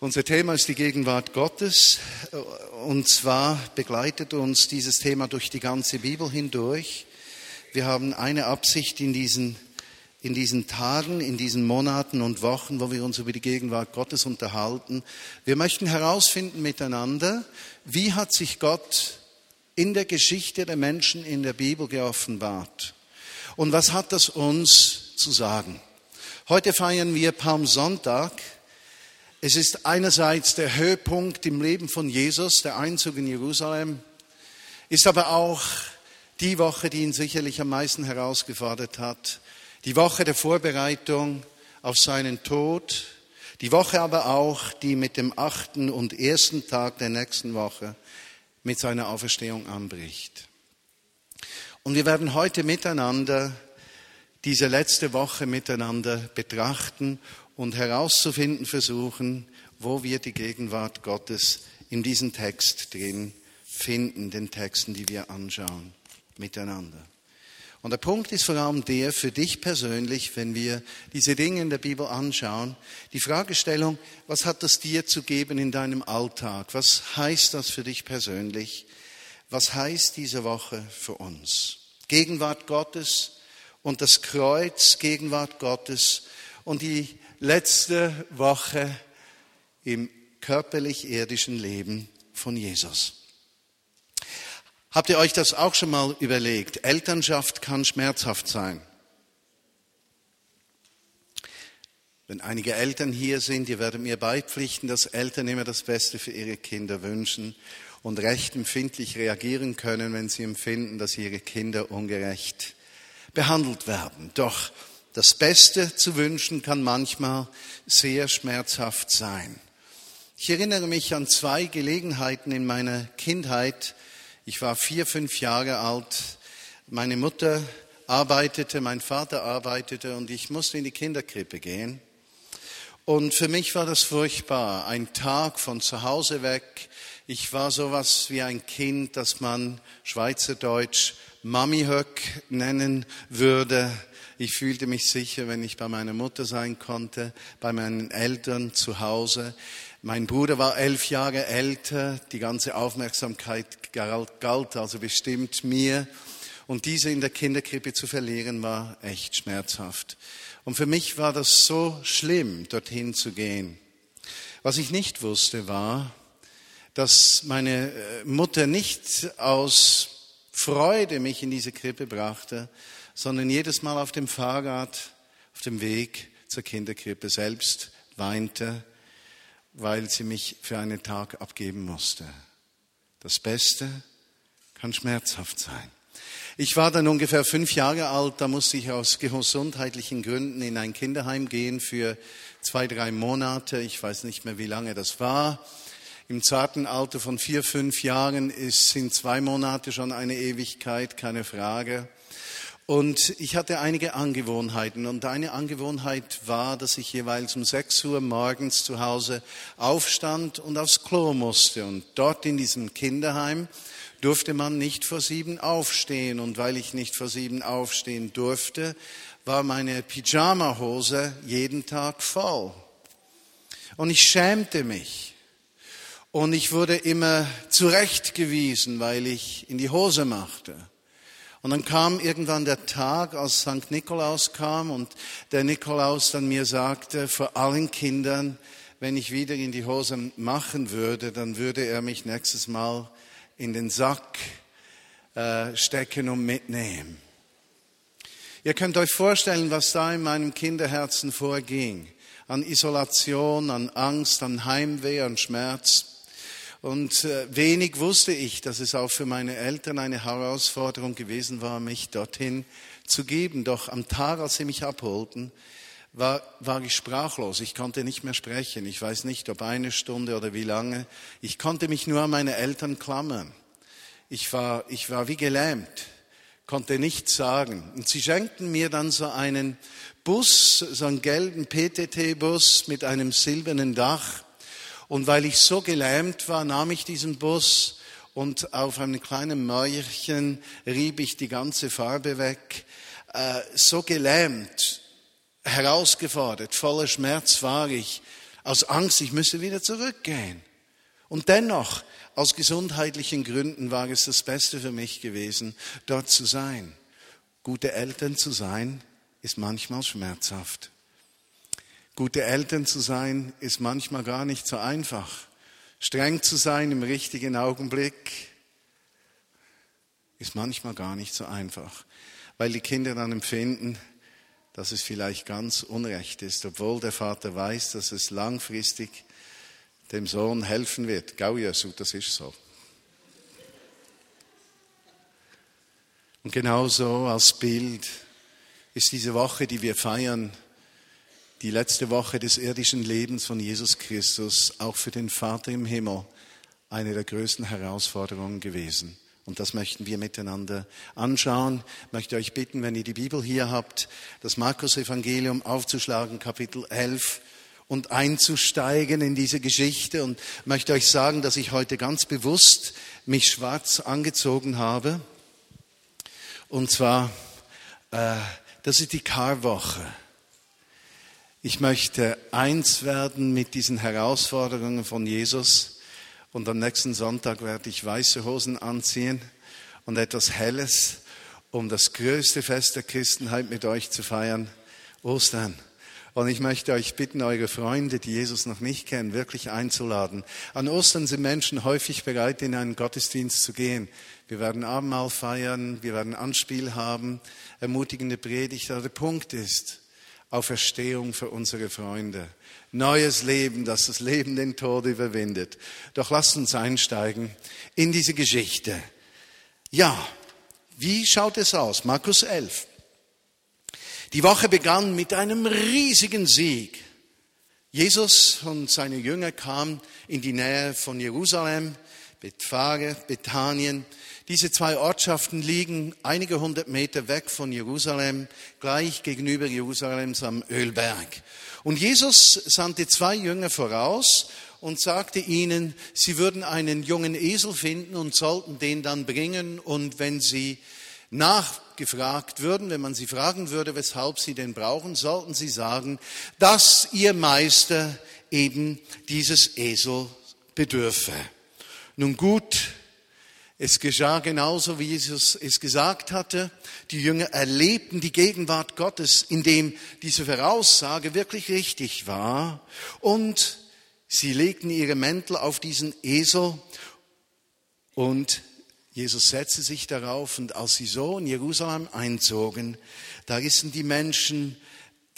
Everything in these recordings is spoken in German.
Unser Thema ist die Gegenwart Gottes und zwar begleitet uns dieses Thema durch die ganze Bibel hindurch. Wir haben eine Absicht in diesen, in diesen Tagen, in diesen Monaten und Wochen, wo wir uns über die Gegenwart Gottes unterhalten. Wir möchten herausfinden miteinander, wie hat sich Gott in der Geschichte der Menschen in der Bibel geoffenbart und was hat das uns zu sagen. Heute feiern wir Palmsonntag. Es ist einerseits der Höhepunkt im Leben von Jesus, der Einzug in Jerusalem, ist aber auch die Woche, die ihn sicherlich am meisten herausgefordert hat, die Woche der Vorbereitung auf seinen Tod, die Woche aber auch, die mit dem achten und ersten Tag der nächsten Woche mit seiner Auferstehung anbricht. Und wir werden heute miteinander diese letzte Woche miteinander betrachten und herauszufinden versuchen, wo wir die Gegenwart Gottes in diesem Text drin finden, den Texten, die wir anschauen, miteinander. Und der Punkt ist vor allem der, für dich persönlich, wenn wir diese Dinge in der Bibel anschauen, die Fragestellung, was hat das dir zu geben in deinem Alltag? Was heißt das für dich persönlich? Was heißt diese Woche für uns? Gegenwart Gottes und das Kreuz, Gegenwart Gottes und die letzte Woche im körperlich-irdischen Leben von Jesus. Habt ihr euch das auch schon mal überlegt? Elternschaft kann schmerzhaft sein. Wenn einige Eltern hier sind, ihr werdet mir beipflichten, dass Eltern immer das Beste für ihre Kinder wünschen und recht empfindlich reagieren können, wenn sie empfinden, dass ihre Kinder ungerecht behandelt werden. Doch das Beste zu wünschen kann manchmal sehr schmerzhaft sein. Ich erinnere mich an zwei Gelegenheiten in meiner Kindheit. Ich war vier, fünf Jahre alt. Meine Mutter arbeitete, mein Vater arbeitete und ich musste in die Kinderkrippe gehen. Und für mich war das furchtbar. Ein Tag von zu Hause weg. Ich war sowas wie ein Kind, das man Schweizerdeutsch Mami Höck nennen würde. Ich fühlte mich sicher, wenn ich bei meiner Mutter sein konnte, bei meinen Eltern zu Hause. Mein Bruder war elf Jahre älter, die ganze Aufmerksamkeit galt also bestimmt mir. Und diese in der Kinderkrippe zu verlieren, war echt schmerzhaft. Und für mich war das so schlimm, dorthin zu gehen. Was ich nicht wusste, war, dass meine äh, Mutter nicht aus Freude mich in diese Krippe brachte, sondern jedes Mal auf dem Fahrrad, auf dem Weg zur Kinderkrippe selbst weinte, weil sie mich für einen Tag abgeben musste. Das Beste kann schmerzhaft sein. Ich war dann ungefähr fünf Jahre alt, da musste ich aus gesundheitlichen Gründen in ein Kinderheim gehen für zwei, drei Monate. Ich weiß nicht mehr, wie lange das war. Im zarten Alter von vier, fünf Jahren ist, sind zwei Monate schon eine Ewigkeit, keine Frage. Und ich hatte einige Angewohnheiten. Und eine Angewohnheit war, dass ich jeweils um 6 Uhr morgens zu Hause aufstand und aufs Klo musste. Und dort in diesem Kinderheim durfte man nicht vor sieben aufstehen. Und weil ich nicht vor sieben aufstehen durfte, war meine Pyjama-Hose jeden Tag voll. Und ich schämte mich. Und ich wurde immer zurechtgewiesen, weil ich in die Hose machte. Und dann kam irgendwann der Tag, als St. Nikolaus kam und der Nikolaus dann mir sagte, vor allen Kindern, wenn ich wieder in die Hose machen würde, dann würde er mich nächstes Mal in den Sack äh, stecken und mitnehmen. Ihr könnt euch vorstellen, was da in meinem Kinderherzen vorging. An Isolation, an Angst, an Heimweh, an Schmerz. Und äh, wenig wusste ich, dass es auch für meine Eltern eine Herausforderung gewesen war, mich dorthin zu geben. Doch am Tag, als sie mich abholten, war, war ich sprachlos. Ich konnte nicht mehr sprechen. Ich weiß nicht, ob eine Stunde oder wie lange. Ich konnte mich nur an meine Eltern klammern. Ich war, ich war wie gelähmt, konnte nichts sagen. Und sie schenkten mir dann so einen Bus, so einen gelben PTT-Bus mit einem silbernen Dach. Und weil ich so gelähmt war, nahm ich diesen Bus und auf einem kleinen Mäuerchen rieb ich die ganze Farbe weg. Äh, so gelähmt, herausgefordert, voller Schmerz war ich aus Angst, ich müsse wieder zurückgehen. Und dennoch, aus gesundheitlichen Gründen war es das Beste für mich gewesen, dort zu sein. Gute Eltern zu sein, ist manchmal schmerzhaft. Gute Eltern zu sein, ist manchmal gar nicht so einfach. Streng zu sein im richtigen Augenblick, ist manchmal gar nicht so einfach, weil die Kinder dann empfinden, dass es vielleicht ganz unrecht ist, obwohl der Vater weiß, dass es langfristig dem Sohn helfen wird. Gau das ist so. Und genauso als Bild ist diese Woche, die wir feiern, die letzte Woche des irdischen Lebens von Jesus Christus auch für den Vater im Himmel eine der größten Herausforderungen gewesen. Und das möchten wir miteinander anschauen. Ich möchte euch bitten, wenn ihr die Bibel hier habt, das Markus-Evangelium aufzuschlagen, Kapitel 11 und einzusteigen in diese Geschichte und möchte euch sagen, dass ich heute ganz bewusst mich schwarz angezogen habe. Und zwar, äh, das ist die Karwoche. Ich möchte eins werden mit diesen Herausforderungen von Jesus und am nächsten Sonntag werde ich weiße Hosen anziehen und etwas Helles, um das größte Fest der Christenheit mit euch zu feiern, Ostern. Und ich möchte euch bitten, eure Freunde, die Jesus noch nicht kennen, wirklich einzuladen. An Ostern sind Menschen häufig bereit, in einen Gottesdienst zu gehen. Wir werden Abendmahl feiern, wir werden Anspiel haben, ermutigende Predigt. Aber der Punkt ist, Auferstehung für unsere Freunde. Neues Leben, das das Leben den Tod überwindet. Doch lasst uns einsteigen in diese Geschichte. Ja, wie schaut es aus? Markus 11. Die Woche begann mit einem riesigen Sieg. Jesus und seine Jünger kamen in die Nähe von Jerusalem, Bethphage, Bethanien. Diese zwei Ortschaften liegen einige hundert Meter weg von Jerusalem, gleich gegenüber Jerusalems am Ölberg. Und Jesus sandte zwei Jünger voraus und sagte ihnen, sie würden einen jungen Esel finden und sollten den dann bringen. Und wenn sie nachgefragt würden, wenn man sie fragen würde, weshalb sie den brauchen, sollten sie sagen, dass ihr Meister eben dieses Esel bedürfe. Nun gut, es geschah genauso, wie Jesus es gesagt hatte. Die Jünger erlebten die Gegenwart Gottes, indem diese Voraussage wirklich richtig war. Und sie legten ihre Mäntel auf diesen Esel und Jesus setzte sich darauf und als sie so in Jerusalem einzogen, da rissen die Menschen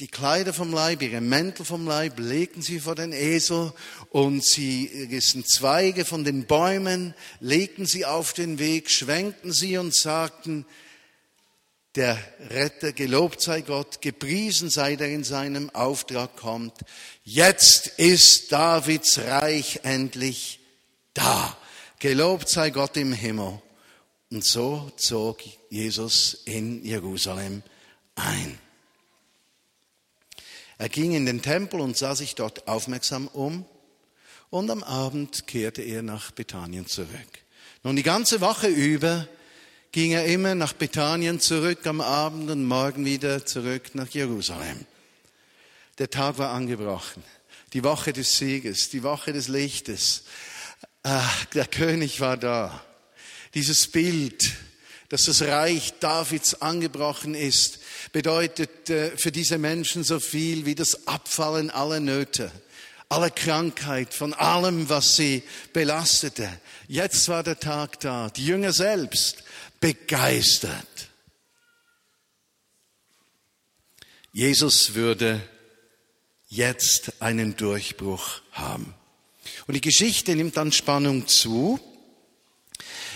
die Kleider vom Leib, ihre Mäntel vom Leib, legten sie vor den Esel und sie rissen Zweige von den Bäumen, legten sie auf den Weg, schwenkten sie und sagten, der Retter, gelobt sei Gott, gepriesen sei der in seinem Auftrag kommt. Jetzt ist Davids Reich endlich da. Gelobt sei Gott im Himmel. Und so zog Jesus in Jerusalem ein. Er ging in den Tempel und sah sich dort aufmerksam um und am Abend kehrte er nach Bethanien zurück. Nun die ganze Woche über ging er immer nach Bethanien zurück, am Abend und morgen wieder zurück nach Jerusalem. Der Tag war angebrochen, die Woche des Sieges, die Woche des Lichtes. Ach, der König war da dieses Bild, dass das Reich Davids angebrochen ist, bedeutet äh, für diese Menschen so viel wie das Abfallen aller Nöte, aller Krankheit, von allem, was sie belastete. Jetzt war der Tag da, die Jünger selbst begeistert. Jesus würde jetzt einen Durchbruch haben. Und die Geschichte nimmt dann Spannung zu.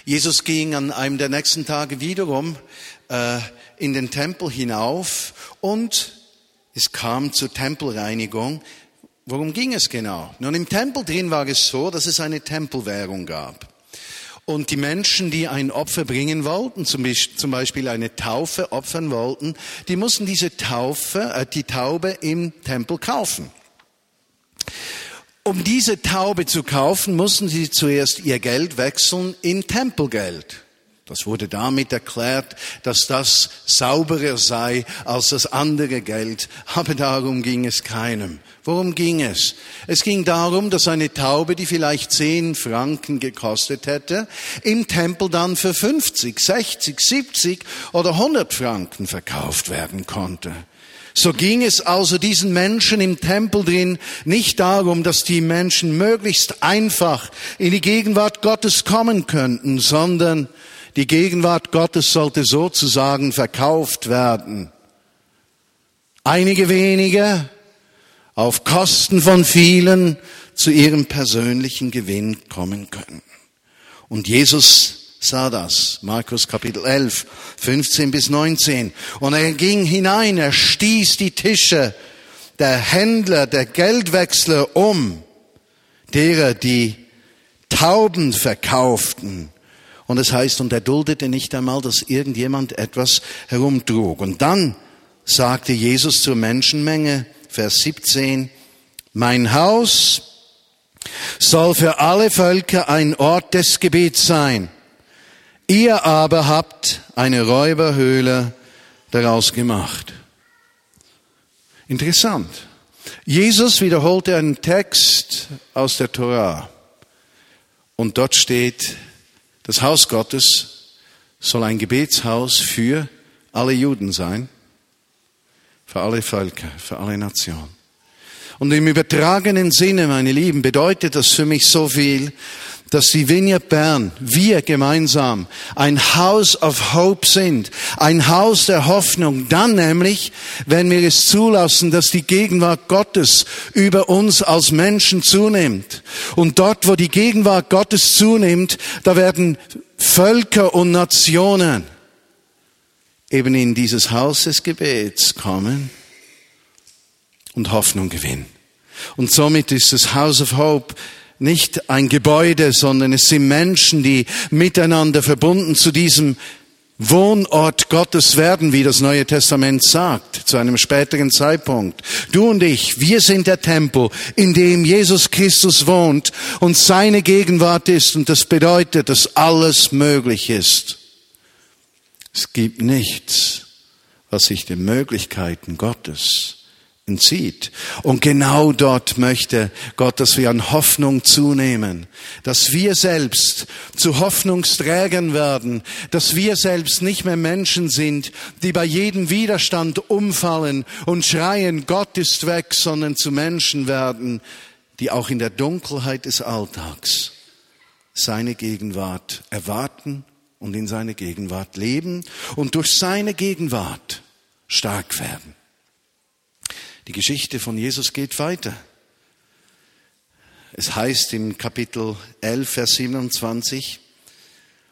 Jesus ging an einem der nächsten Tage wiederum äh, in den Tempel hinauf und es kam zur Tempelreinigung. Worum ging es genau? Nun, im Tempel drin war es so, dass es eine Tempelwährung gab. Und die Menschen, die ein Opfer bringen wollten, zum Beispiel eine Taufe opfern wollten, die mussten diese Taufe, äh, die Taube im Tempel kaufen. Um diese Taube zu kaufen, mussten sie zuerst ihr Geld wechseln in Tempelgeld. Das wurde damit erklärt, dass das sauberer sei als das andere Geld, aber darum ging es keinem. Worum ging es? Es ging darum, dass eine Taube, die vielleicht zehn Franken gekostet hätte, im Tempel dann für 50, 60, 70 oder 100 Franken verkauft werden konnte. So ging es also diesen Menschen im Tempel drin nicht darum, dass die Menschen möglichst einfach in die Gegenwart Gottes kommen könnten, sondern die Gegenwart Gottes sollte sozusagen verkauft werden. Einige wenige auf Kosten von vielen zu ihrem persönlichen Gewinn kommen können. Und Jesus sah das. Markus Kapitel 11, 15 bis 19. Und er ging hinein, er stieß die Tische der Händler, der Geldwechsler um, derer, die Tauben verkauften und es heißt, und er duldete nicht einmal, dass irgendjemand etwas herumtrug. Und dann sagte Jesus zur Menschenmenge, Vers 17, mein Haus soll für alle Völker ein Ort des Gebets sein. Ihr aber habt eine Räuberhöhle daraus gemacht. Interessant. Jesus wiederholte einen Text aus der Torah. Und dort steht, das Haus Gottes soll ein Gebetshaus für alle Juden sein, für alle Völker, für alle Nationen. Und im übertragenen Sinne, meine Lieben, bedeutet das für mich so viel, dass die Vineyard Bern, wir gemeinsam, ein House of Hope sind, ein Haus der Hoffnung, dann nämlich, wenn wir es zulassen, dass die Gegenwart Gottes über uns als Menschen zunimmt. Und dort, wo die Gegenwart Gottes zunimmt, da werden Völker und Nationen eben in dieses Haus des Gebets kommen und Hoffnung gewinnen. Und somit ist das House of Hope nicht ein Gebäude, sondern es sind Menschen, die miteinander verbunden zu diesem Wohnort Gottes werden, wie das Neue Testament sagt, zu einem späteren Zeitpunkt. Du und ich, wir sind der Tempel, in dem Jesus Christus wohnt und seine Gegenwart ist und das bedeutet, dass alles möglich ist. Es gibt nichts, was sich den Möglichkeiten Gottes entzieht. Und genau dort möchte Gott, dass wir an Hoffnung zunehmen, dass wir selbst zu Hoffnungsträgern werden, dass wir selbst nicht mehr Menschen sind, die bei jedem Widerstand umfallen und schreien, Gott ist weg, sondern zu Menschen werden, die auch in der Dunkelheit des Alltags seine Gegenwart erwarten und in seine Gegenwart leben und durch seine Gegenwart stark werden. Die Geschichte von Jesus geht weiter. Es heißt im Kapitel 11, Vers 27,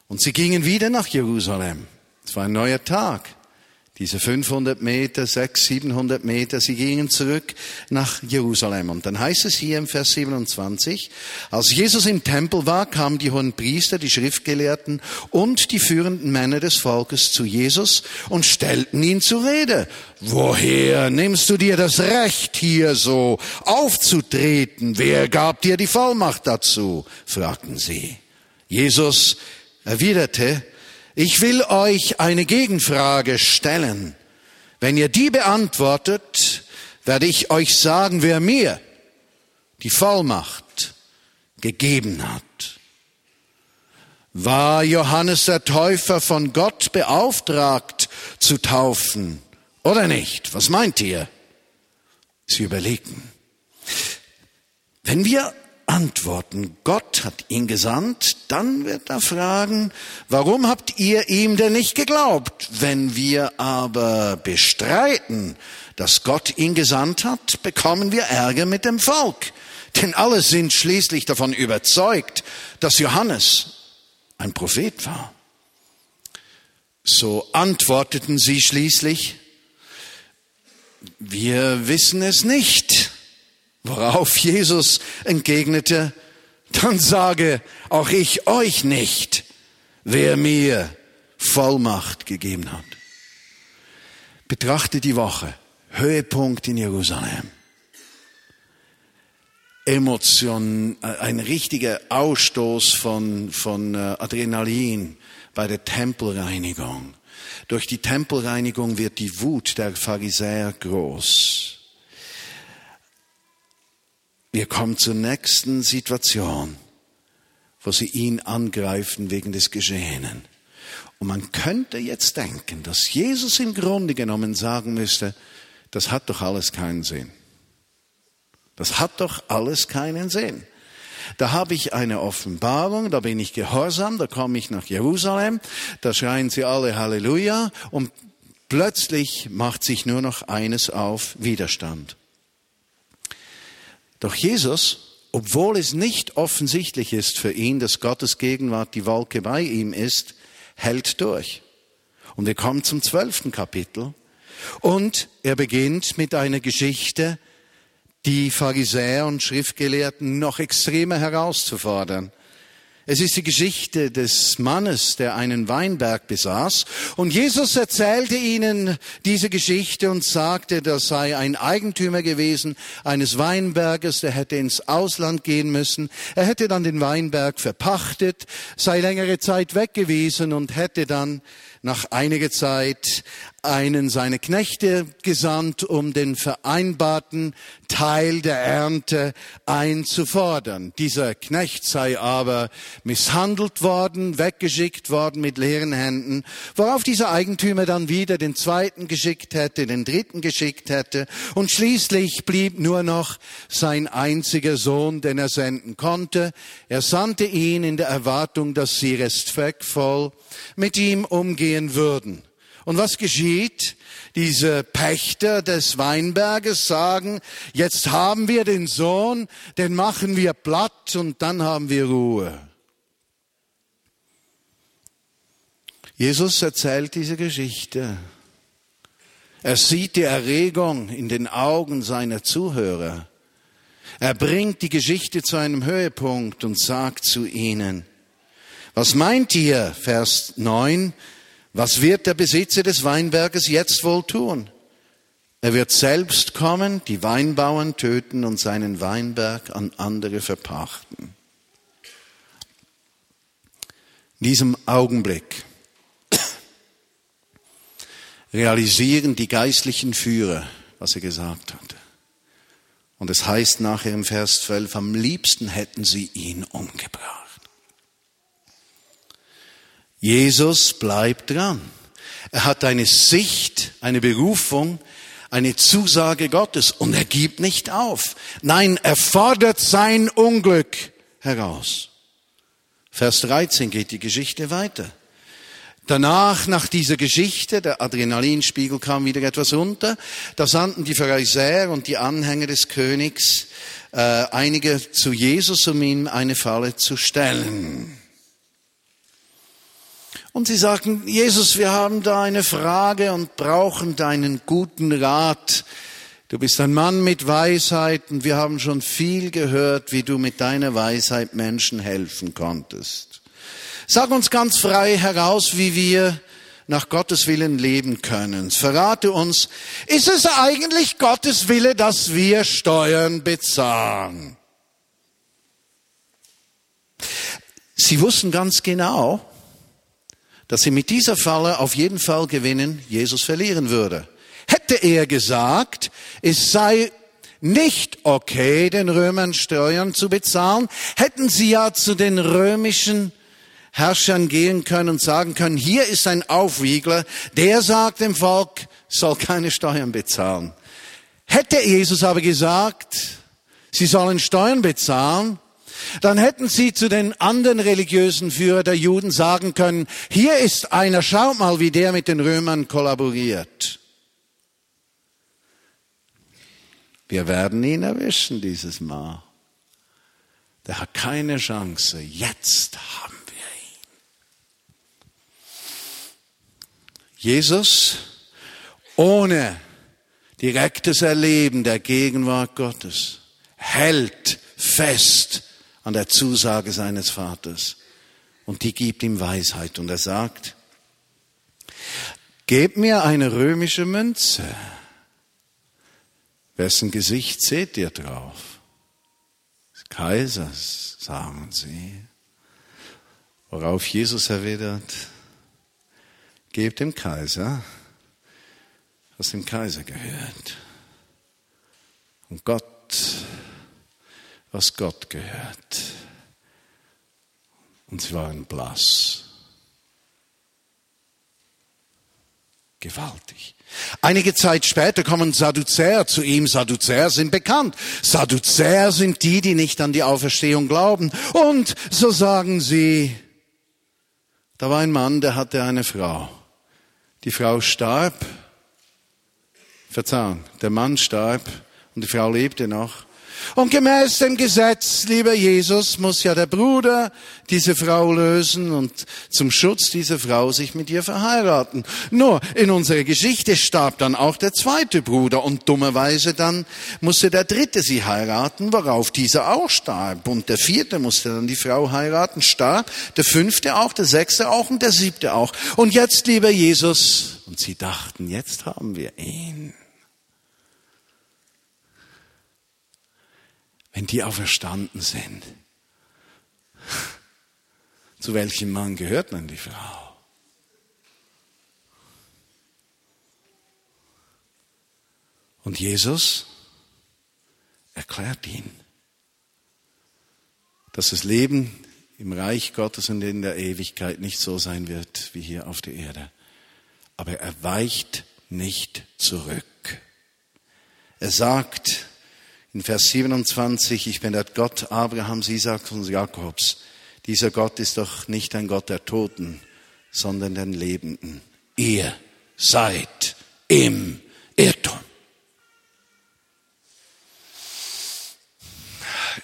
und sie gingen wieder nach Jerusalem. Es war ein neuer Tag. Diese 500 Meter, 600, 700 Meter, sie gingen zurück nach Jerusalem. Und dann heißt es hier im Vers 27, als Jesus im Tempel war, kamen die hohen Priester, die Schriftgelehrten und die führenden Männer des Volkes zu Jesus und stellten ihn zur Rede. Woher nimmst du dir das Recht, hier so aufzutreten? Wer gab dir die Vollmacht dazu? fragten sie. Jesus erwiderte, ich will euch eine Gegenfrage stellen. Wenn ihr die beantwortet, werde ich euch sagen, wer mir die Vollmacht gegeben hat. War Johannes der Täufer von Gott beauftragt zu taufen oder nicht? Was meint ihr? Sie überlegten. Wenn wir antworten, Gott hat ihn gesandt, dann wird er fragen, warum habt ihr ihm denn nicht geglaubt? Wenn wir aber bestreiten, dass Gott ihn gesandt hat, bekommen wir Ärger mit dem Volk. Denn alle sind schließlich davon überzeugt, dass Johannes ein Prophet war. So antworteten sie schließlich, wir wissen es nicht. Worauf Jesus entgegnete, dann sage auch ich euch nicht, wer mir Vollmacht gegeben hat. Betrachte die Woche, Höhepunkt in Jerusalem. Emotion, ein richtiger Ausstoß von, von äh, Adrenalin bei der Tempelreinigung. Durch die Tempelreinigung wird die Wut der Pharisäer groß. Wir kommen zur nächsten Situation, wo sie ihn angreifen wegen des Geschehenen. Und man könnte jetzt denken, dass Jesus im Grunde genommen sagen müsste, das hat doch alles keinen Sinn. Das hat doch alles keinen Sinn. Da habe ich eine Offenbarung, da bin ich gehorsam, da komme ich nach Jerusalem, da schreien sie alle Halleluja und plötzlich macht sich nur noch eines auf, Widerstand. Doch Jesus, obwohl es nicht offensichtlich ist für ihn, dass Gottes Gegenwart die Wolke bei ihm ist, hält durch. Und wir kommen zum zwölften Kapitel. Und er beginnt mit einer Geschichte, die Pharisäer und Schriftgelehrten noch extremer herauszufordern. Es ist die Geschichte des Mannes, der einen Weinberg besaß. Und Jesus erzählte ihnen diese Geschichte und sagte, das sei ein Eigentümer gewesen eines Weinberges, der hätte ins Ausland gehen müssen. Er hätte dann den Weinberg verpachtet, sei längere Zeit weg gewesen und hätte dann nach einiger Zeit einen seiner Knechte gesandt, um den vereinbarten Teil der Ernte einzufordern. Dieser Knecht sei aber misshandelt worden, weggeschickt worden mit leeren Händen, worauf dieser Eigentümer dann wieder den zweiten geschickt hätte, den dritten geschickt hätte und schließlich blieb nur noch sein einziger Sohn, den er senden konnte. Er sandte ihn in der Erwartung, dass sie respektvoll mit ihm umgehen würden. Und was geschieht? Diese Pächter des Weinberges sagen, jetzt haben wir den Sohn, den machen wir platt und dann haben wir Ruhe. Jesus erzählt diese Geschichte. Er sieht die Erregung in den Augen seiner Zuhörer. Er bringt die Geschichte zu einem Höhepunkt und sagt zu ihnen, was meint ihr, Vers 9, was wird der Besitzer des Weinberges jetzt wohl tun? Er wird selbst kommen, die Weinbauern töten und seinen Weinberg an andere verpachten. In diesem Augenblick realisieren die geistlichen Führer, was er gesagt hat. Und es heißt nachher im Vers 12, am liebsten hätten sie ihn umgebracht. Jesus bleibt dran. Er hat eine Sicht, eine Berufung, eine Zusage Gottes und er gibt nicht auf. Nein, er fordert sein Unglück heraus. Vers 13 geht die Geschichte weiter. Danach, nach dieser Geschichte, der Adrenalinspiegel kam wieder etwas runter, da sandten die Pharisäer und die Anhänger des Königs äh, einige zu Jesus, um ihm eine Falle zu stellen. Und sie sagten, Jesus, wir haben da eine Frage und brauchen deinen guten Rat. Du bist ein Mann mit Weisheit und wir haben schon viel gehört, wie du mit deiner Weisheit Menschen helfen konntest. Sag uns ganz frei heraus, wie wir nach Gottes Willen leben können. Verrate uns, ist es eigentlich Gottes Wille, dass wir Steuern bezahlen? Sie wussten ganz genau, dass sie mit dieser Falle auf jeden Fall gewinnen, Jesus verlieren würde. Hätte er gesagt, es sei nicht okay, den Römern Steuern zu bezahlen, hätten sie ja zu den römischen Herrschern gehen können und sagen können, hier ist ein Aufwiegler, der sagt dem Volk, soll keine Steuern bezahlen. Hätte Jesus aber gesagt, sie sollen Steuern bezahlen, dann hätten sie zu den anderen religiösen Führer der Juden sagen können, hier ist einer, schaut mal, wie der mit den Römern kollaboriert. Wir werden ihn erwischen dieses Mal. Der hat keine Chance. Jetzt haben wir ihn. Jesus ohne direktes Erleben der Gegenwart Gottes hält fest an der Zusage seines Vaters. Und die gibt ihm Weisheit. Und er sagt, gebt mir eine römische Münze. Wessen Gesicht seht ihr drauf? des Kaisers, sagen sie. Worauf Jesus erwidert, gebt dem Kaiser, was dem Kaiser gehört. Und Gott, was Gott gehört. Und sie waren blass. Gewaltig. Einige Zeit später kommen Sadduzäer zu ihm. Sadduzäer sind bekannt. Sadduzäer sind die, die nicht an die Auferstehung glauben. Und so sagen sie, da war ein Mann, der hatte eine Frau. Die Frau starb. Verzeihung, der Mann starb und die Frau lebte noch. Und gemäß dem Gesetz, lieber Jesus, muss ja der Bruder diese Frau lösen und zum Schutz dieser Frau sich mit ihr verheiraten. Nur in unserer Geschichte starb dann auch der zweite Bruder und dummerweise dann musste der dritte sie heiraten, worauf dieser auch starb. Und der vierte musste dann die Frau heiraten, starb, der fünfte auch, der sechste auch und der siebte auch. Und jetzt, lieber Jesus, und sie dachten, jetzt haben wir ihn. Wenn die auferstanden sind. Zu welchem Mann gehört dann die Frau? Und Jesus erklärt ihn, dass das Leben im Reich Gottes und in der Ewigkeit nicht so sein wird wie hier auf der Erde. Aber er weicht nicht zurück. Er sagt, in Vers 27, ich bin der Gott Abrahams, Isaaks und Jakobs. Dieser Gott ist doch nicht ein Gott der Toten, sondern der Lebenden. Ihr seid im Irrtum.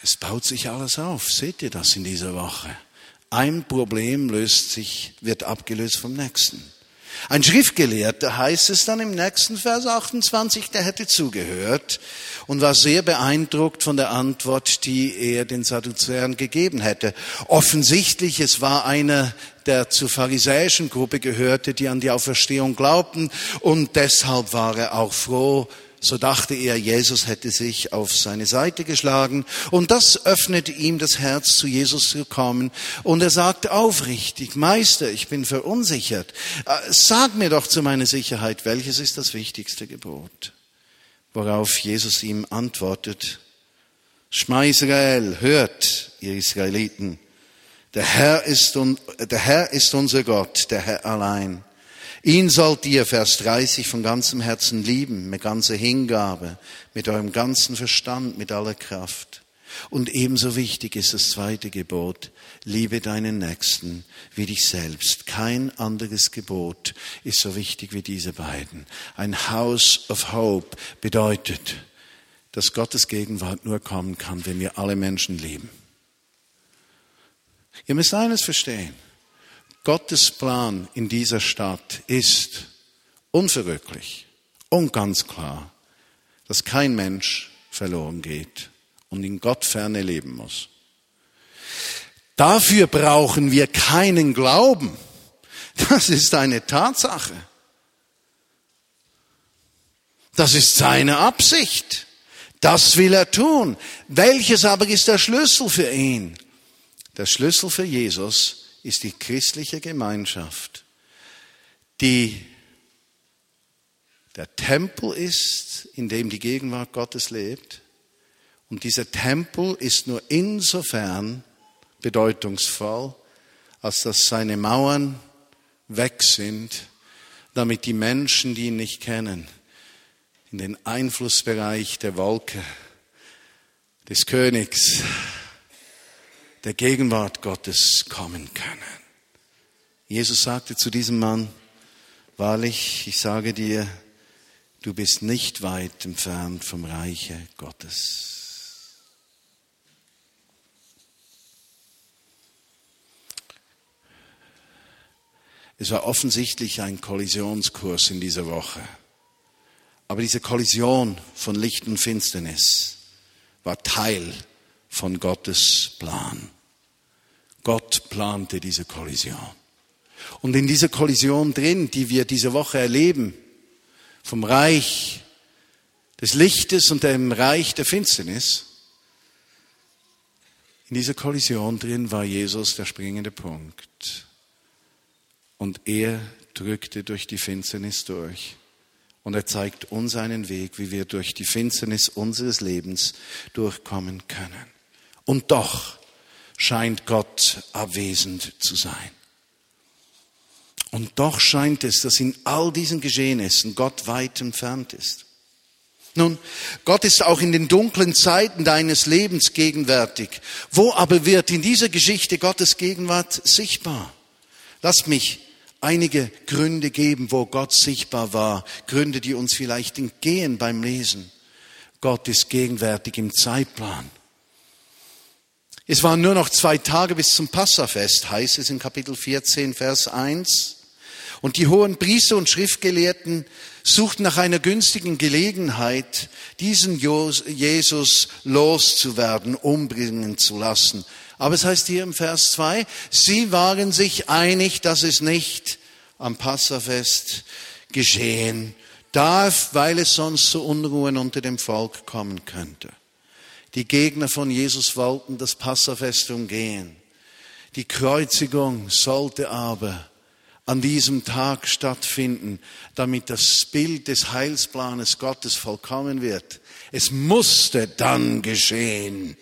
Es baut sich alles auf. Seht ihr das in dieser Woche? Ein Problem löst sich, wird abgelöst vom nächsten. Ein Schriftgelehrter heißt es dann im nächsten Vers 28, der hätte zugehört und war sehr beeindruckt von der Antwort, die er den Sadduzäern gegeben hätte. Offensichtlich, es war einer, der zur pharisäischen Gruppe gehörte, die an die Auferstehung glaubten und deshalb war er auch froh, so dachte er, Jesus hätte sich auf seine Seite geschlagen und das öffnete ihm das Herz, zu Jesus zu kommen. Und er sagte aufrichtig, Meister, ich bin verunsichert. Äh, sag mir doch zu meiner Sicherheit, welches ist das wichtigste Gebot? Worauf Jesus ihm antwortet, Schma hört, ihr Israeliten, der Herr ist, der Herr ist unser Gott, der Herr allein. Ihn sollt ihr, Vers 30, von ganzem Herzen lieben, mit ganzer Hingabe, mit eurem ganzen Verstand, mit aller Kraft. Und ebenso wichtig ist das zweite Gebot, liebe deinen Nächsten wie dich selbst. Kein anderes Gebot ist so wichtig wie diese beiden. Ein House of Hope bedeutet, dass Gottes Gegenwart nur kommen kann, wenn wir alle Menschen lieben. Ihr müsst eines verstehen. Gottes Plan in dieser Stadt ist unverrücklich und ganz klar, dass kein Mensch verloren geht und in Gott ferne leben muss. Dafür brauchen wir keinen Glauben. Das ist eine Tatsache. Das ist seine Absicht. Das will er tun. Welches aber ist der Schlüssel für ihn? Der Schlüssel für Jesus ist die christliche Gemeinschaft, die der Tempel ist, in dem die Gegenwart Gottes lebt. Und dieser Tempel ist nur insofern bedeutungsvoll, als dass seine Mauern weg sind, damit die Menschen, die ihn nicht kennen, in den Einflussbereich der Wolke des Königs der Gegenwart Gottes kommen können. Jesus sagte zu diesem Mann, wahrlich, ich sage dir, du bist nicht weit entfernt vom Reiche Gottes. Es war offensichtlich ein Kollisionskurs in dieser Woche. Aber diese Kollision von Licht und Finsternis war Teil von Gottes Plan. Gott plante diese Kollision. Und in dieser Kollision drin, die wir diese Woche erleben, vom Reich des Lichtes und dem Reich der Finsternis, In dieser Kollision drin war Jesus der springende Punkt. Und er drückte durch die Finsternis durch. Und er zeigt uns einen Weg, wie wir durch die Finsternis unseres Lebens durchkommen können. Und doch scheint Gott abwesend zu sein. Und doch scheint es, dass in all diesen Geschehnissen Gott weit entfernt ist. Nun, Gott ist auch in den dunklen Zeiten deines Lebens gegenwärtig. Wo aber wird in dieser Geschichte Gottes Gegenwart sichtbar? Lass mich einige Gründe geben, wo Gott sichtbar war. Gründe, die uns vielleicht entgehen beim Lesen. Gott ist gegenwärtig im Zeitplan. Es waren nur noch zwei Tage bis zum Passafest, heißt es in Kapitel 14, Vers 1. Und die hohen Priester und Schriftgelehrten suchten nach einer günstigen Gelegenheit, diesen Jesus loszuwerden, umbringen zu lassen. Aber es heißt hier im Vers 2, sie waren sich einig, dass es nicht am Passafest geschehen darf, weil es sonst zu Unruhen unter dem Volk kommen könnte. Die Gegner von Jesus wollten das Passafest umgehen. Die Kreuzigung sollte aber an diesem Tag stattfinden, damit das Bild des Heilsplanes Gottes vollkommen wird. Es musste dann geschehen.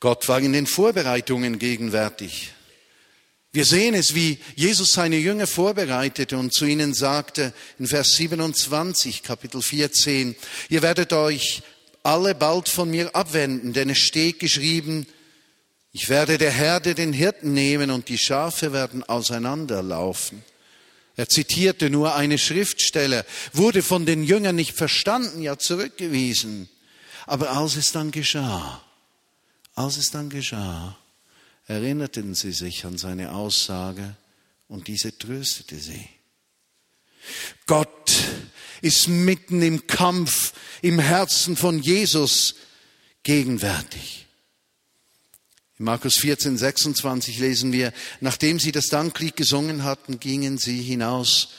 Gott war in den Vorbereitungen gegenwärtig. Wir sehen es, wie Jesus seine Jünger vorbereitete und zu ihnen sagte in Vers 27, Kapitel 14, ihr werdet euch alle bald von mir abwenden, denn es steht geschrieben, ich werde der Herde den Hirten nehmen und die Schafe werden auseinanderlaufen. Er zitierte nur eine Schriftstelle, wurde von den Jüngern nicht verstanden, ja zurückgewiesen. Aber als es dann geschah, als es dann geschah, erinnerten sie sich an seine Aussage und diese tröstete sie. Gott ist mitten im Kampf im Herzen von Jesus gegenwärtig. In Markus 14, 26 lesen wir, nachdem sie das Danklied gesungen hatten, gingen sie hinaus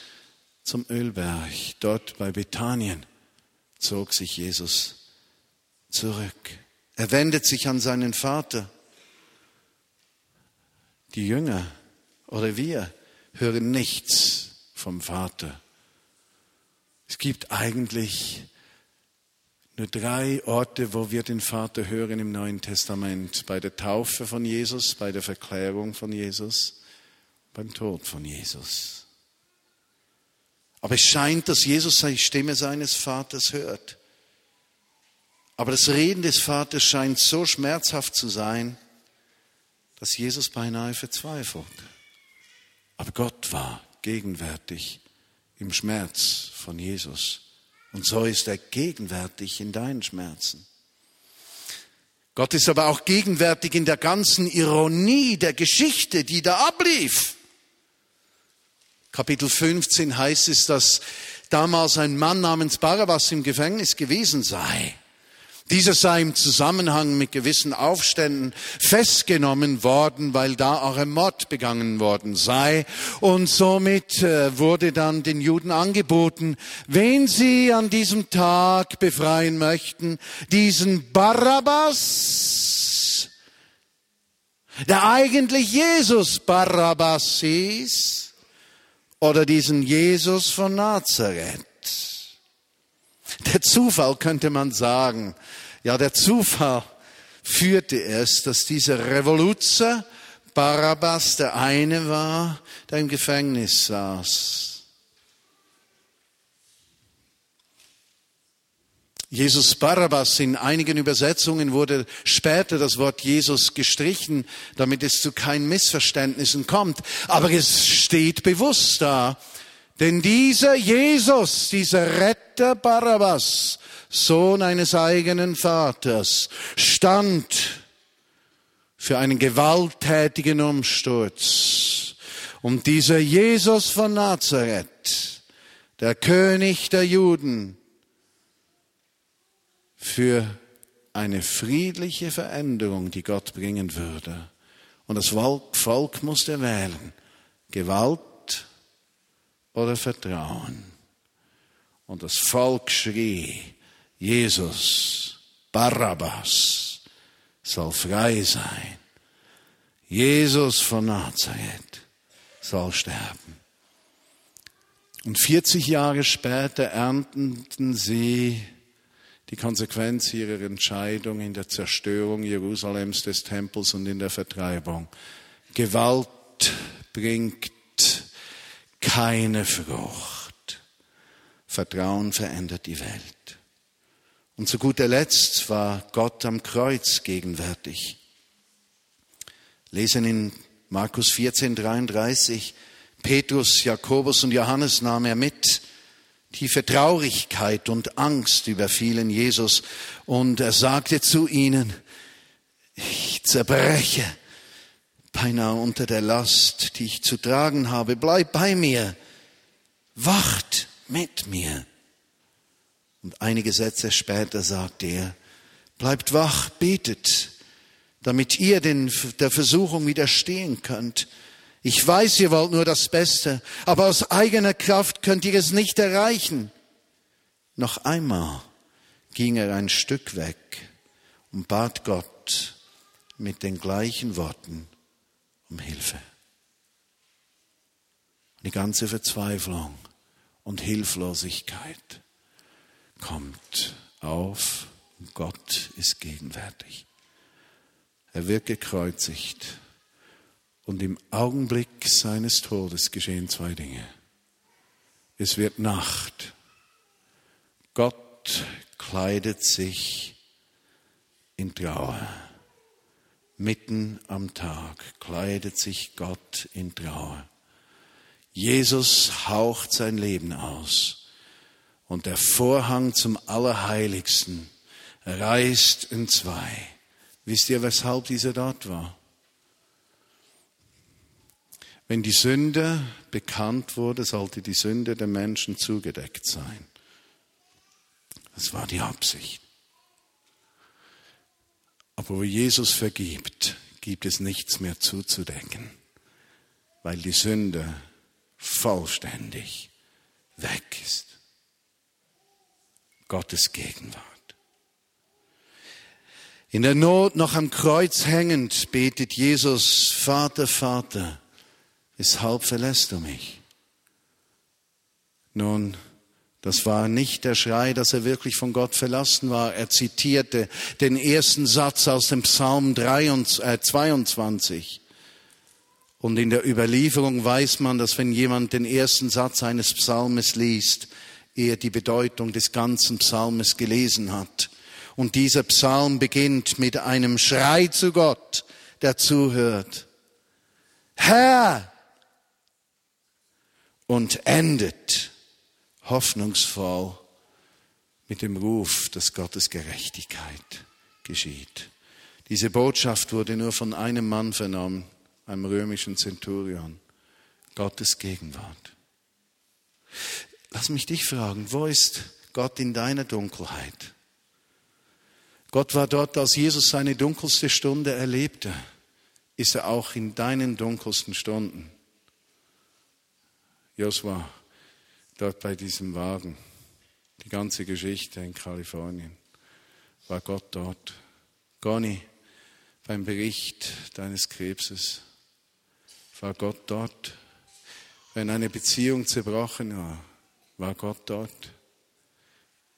zum Ölberg. Dort bei Bethanien zog sich Jesus zurück. Er wendet sich an seinen Vater. Die Jünger oder wir hören nichts vom Vater. Es gibt eigentlich nur drei Orte, wo wir den Vater hören im Neuen Testament. Bei der Taufe von Jesus, bei der Verklärung von Jesus, beim Tod von Jesus. Aber es scheint, dass Jesus die Stimme seines Vaters hört. Aber das Reden des Vaters scheint so schmerzhaft zu sein, dass Jesus beinahe verzweifelt. Aber Gott war gegenwärtig im Schmerz von Jesus. Und so ist er gegenwärtig in deinen Schmerzen. Gott ist aber auch gegenwärtig in der ganzen Ironie der Geschichte, die da ablief. Kapitel 15 heißt es, dass damals ein Mann namens Barabbas im Gefängnis gewesen sei. Dieser sei im Zusammenhang mit gewissen Aufständen festgenommen worden, weil da auch ein Mord begangen worden sei. Und somit äh, wurde dann den Juden angeboten, wen sie an diesem Tag befreien möchten, diesen Barabbas, der eigentlich Jesus Barabbas hieß, oder diesen Jesus von Nazareth. Der Zufall könnte man sagen. Ja, der Zufall führte es, dass dieser Revoluzer Barabbas der eine war, der im Gefängnis saß. Jesus Barabbas, in einigen Übersetzungen wurde später das Wort Jesus gestrichen, damit es zu keinen Missverständnissen kommt. Aber es steht bewusst da, denn dieser Jesus, dieser Retter Barabbas, Sohn eines eigenen Vaters, stand für einen gewalttätigen Umsturz. Und dieser Jesus von Nazareth, der König der Juden, für eine friedliche Veränderung, die Gott bringen würde. Und das Volk musste wählen. Gewalt oder Vertrauen. Und das Volk schrie, Jesus, Barabbas, soll frei sein. Jesus von Nazareth soll sterben. Und 40 Jahre später ernteten sie die Konsequenz ihrer Entscheidung in der Zerstörung Jerusalems des Tempels und in der Vertreibung. Gewalt bringt keine Frucht. Vertrauen verändert die Welt. Und zu guter Letzt war Gott am Kreuz gegenwärtig. Lesen in Markus 14, 33, Petrus, Jakobus und Johannes nahm er mit. Tiefe Traurigkeit und Angst überfielen Jesus und er sagte zu ihnen, ich zerbreche beinahe unter der Last, die ich zu tragen habe. Bleib bei mir, wacht mit mir. Und einige Sätze später sagte er, bleibt wach, betet, damit ihr den, der Versuchung widerstehen könnt. Ich weiß, ihr wollt nur das Beste, aber aus eigener Kraft könnt ihr es nicht erreichen. Noch einmal ging er ein Stück weg und bat Gott mit den gleichen Worten um Hilfe. Die ganze Verzweiflung und Hilflosigkeit kommt auf Gott ist gegenwärtig. Er wird gekreuzigt und im Augenblick seines Todes geschehen zwei Dinge. Es wird Nacht. Gott kleidet sich in Trauer. Mitten am Tag kleidet sich Gott in Trauer. Jesus haucht sein Leben aus und der Vorhang zum Allerheiligsten reißt in zwei. Wisst ihr, weshalb dieser dort war? Wenn die Sünde bekannt wurde, sollte die Sünde der Menschen zugedeckt sein. Das war die Absicht. Aber wo Jesus vergibt, gibt es nichts mehr zuzudecken, weil die Sünde vollständig weg ist. Gottes Gegenwart. In der Not noch am Kreuz hängend betet Jesus, Vater, Vater, weshalb verlässt du mich? Nun, das war nicht der Schrei, dass er wirklich von Gott verlassen war. Er zitierte den ersten Satz aus dem Psalm 22. Äh, Und in der Überlieferung weiß man, dass wenn jemand den ersten Satz eines Psalmes liest, er die Bedeutung des ganzen Psalmes gelesen hat. Und dieser Psalm beginnt mit einem Schrei zu Gott, der zuhört. Herr! Und endet hoffnungsvoll mit dem Ruf, dass Gottes Gerechtigkeit geschieht. Diese Botschaft wurde nur von einem Mann vernommen, einem römischen Zenturion. Gottes Gegenwart. Lass mich dich fragen, wo ist Gott in deiner Dunkelheit? Gott war dort, als Jesus seine dunkelste Stunde erlebte. Ist er auch in deinen dunkelsten Stunden? Josua, dort bei diesem Wagen, die ganze Geschichte in Kalifornien, war Gott dort. Conny, beim Bericht deines Krebses, war Gott dort. Wenn eine Beziehung zerbrochen war, war Gott dort.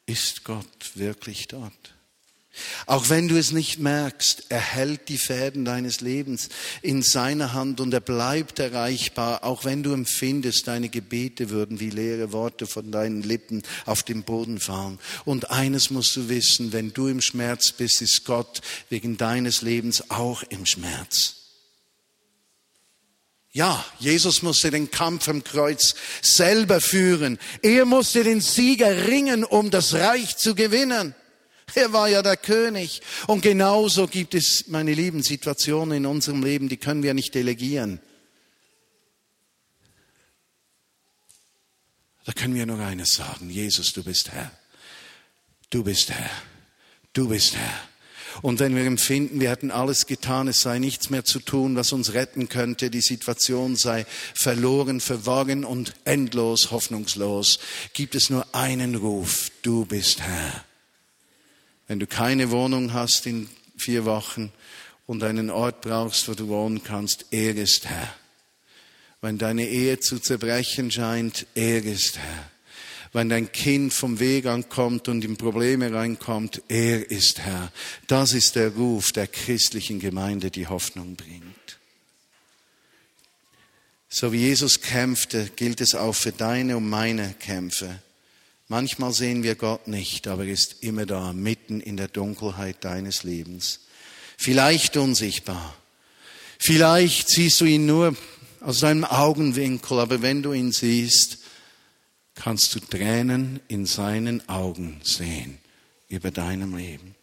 Ist Gott wirklich dort? Auch wenn du es nicht merkst, er hält die Fäden deines Lebens in seiner Hand und er bleibt erreichbar, auch wenn du empfindest, deine Gebete würden wie leere Worte von deinen Lippen auf den Boden fallen. Und eines musst du wissen, wenn du im Schmerz bist, ist Gott wegen deines Lebens auch im Schmerz. Ja, Jesus musste den Kampf am Kreuz selber führen. Er musste den Sieger ringen, um das Reich zu gewinnen. Er war ja der König. Und genauso gibt es, meine lieben, Situationen in unserem Leben, die können wir nicht delegieren. Da können wir nur eines sagen, Jesus, du bist Herr. Du bist Herr. Du bist Herr. Und wenn wir empfinden, wir hätten alles getan, es sei nichts mehr zu tun, was uns retten könnte, die Situation sei verloren, verworren und endlos hoffnungslos, gibt es nur einen Ruf, du bist Herr. Wenn du keine Wohnung hast in vier Wochen und einen Ort brauchst, wo du wohnen kannst, er ist Herr. Wenn deine Ehe zu zerbrechen scheint, er ist Herr. Wenn dein Kind vom Weg ankommt und in Probleme reinkommt, er ist Herr. Das ist der Ruf der christlichen Gemeinde, die Hoffnung bringt. So wie Jesus kämpfte, gilt es auch für deine und meine Kämpfe. Manchmal sehen wir Gott nicht, aber er ist immer da, mitten in der Dunkelheit deines Lebens. Vielleicht unsichtbar. Vielleicht siehst du ihn nur aus deinem Augenwinkel, aber wenn du ihn siehst, kannst du Tränen in seinen Augen sehen über deinem Leben.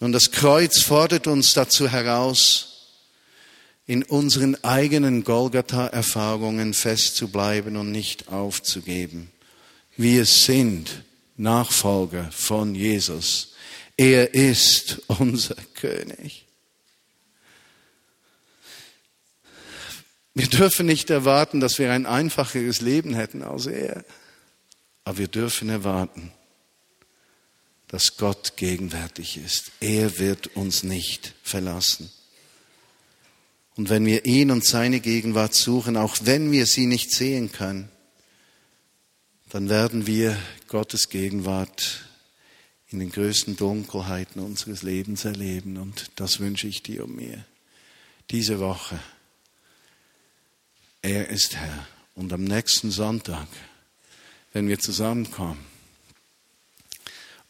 Nun, das Kreuz fordert uns dazu heraus, in unseren eigenen Golgatha-Erfahrungen festzubleiben und nicht aufzugeben. Wir sind Nachfolger von Jesus. Er ist unser König. Wir dürfen nicht erwarten, dass wir ein einfacheres Leben hätten als er. Aber wir dürfen erwarten, dass Gott gegenwärtig ist. Er wird uns nicht verlassen. Und wenn wir ihn und seine Gegenwart suchen, auch wenn wir sie nicht sehen können, dann werden wir Gottes Gegenwart in den größten Dunkelheiten unseres Lebens erleben. Und das wünsche ich dir und mir. Diese Woche. Er ist Herr. Und am nächsten Sonntag, wenn wir zusammenkommen,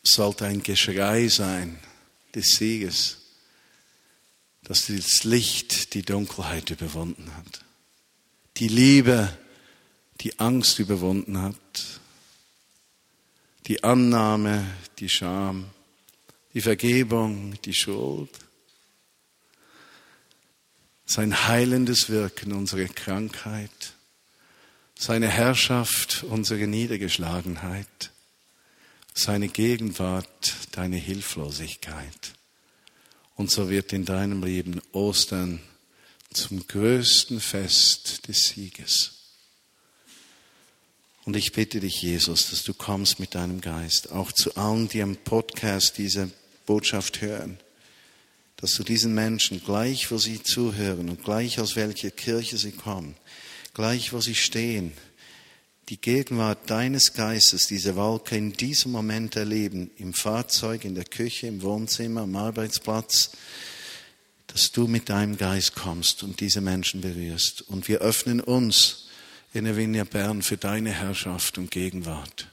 sollte ein Geschrei sein des Sieges, dass das Licht die Dunkelheit überwunden hat. Die Liebe die Angst überwunden hat, die Annahme, die Scham, die Vergebung, die Schuld, sein heilendes Wirken, unsere Krankheit, seine Herrschaft, unsere Niedergeschlagenheit, seine Gegenwart, deine Hilflosigkeit. Und so wird in deinem Leben Ostern zum größten Fest des Sieges. Und ich bitte dich, Jesus, dass du kommst mit deinem Geist, auch zu allen, die am Podcast diese Botschaft hören, dass du diesen Menschen, gleich wo sie zuhören und gleich aus welcher Kirche sie kommen, gleich wo sie stehen, die Gegenwart deines Geistes, diese Wolke in diesem Moment erleben, im Fahrzeug, in der Küche, im Wohnzimmer, am Arbeitsplatz, dass du mit deinem Geist kommst und diese Menschen berührst. Und wir öffnen uns in der Vinja Bern für deine Herrschaft und Gegenwart.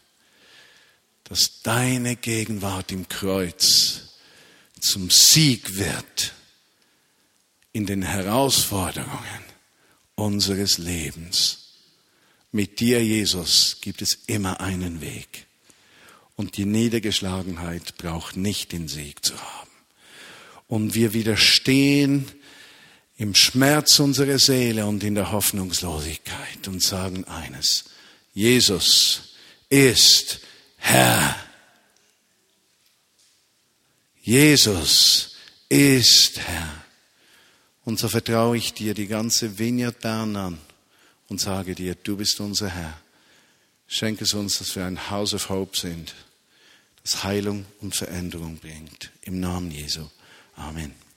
Dass deine Gegenwart im Kreuz zum Sieg wird in den Herausforderungen unseres Lebens. Mit dir, Jesus, gibt es immer einen Weg. Und die Niedergeschlagenheit braucht nicht den Sieg zu haben. Und wir widerstehen im Schmerz unserer Seele und in der Hoffnungslosigkeit und sagen eines, Jesus ist Herr. Jesus ist Herr. Und so vertraue ich dir die ganze Vineyard Bern an und sage dir, du bist unser Herr. Schenke es uns, dass wir ein House of Hope sind, das Heilung und Veränderung bringt. Im Namen Jesu. Amen.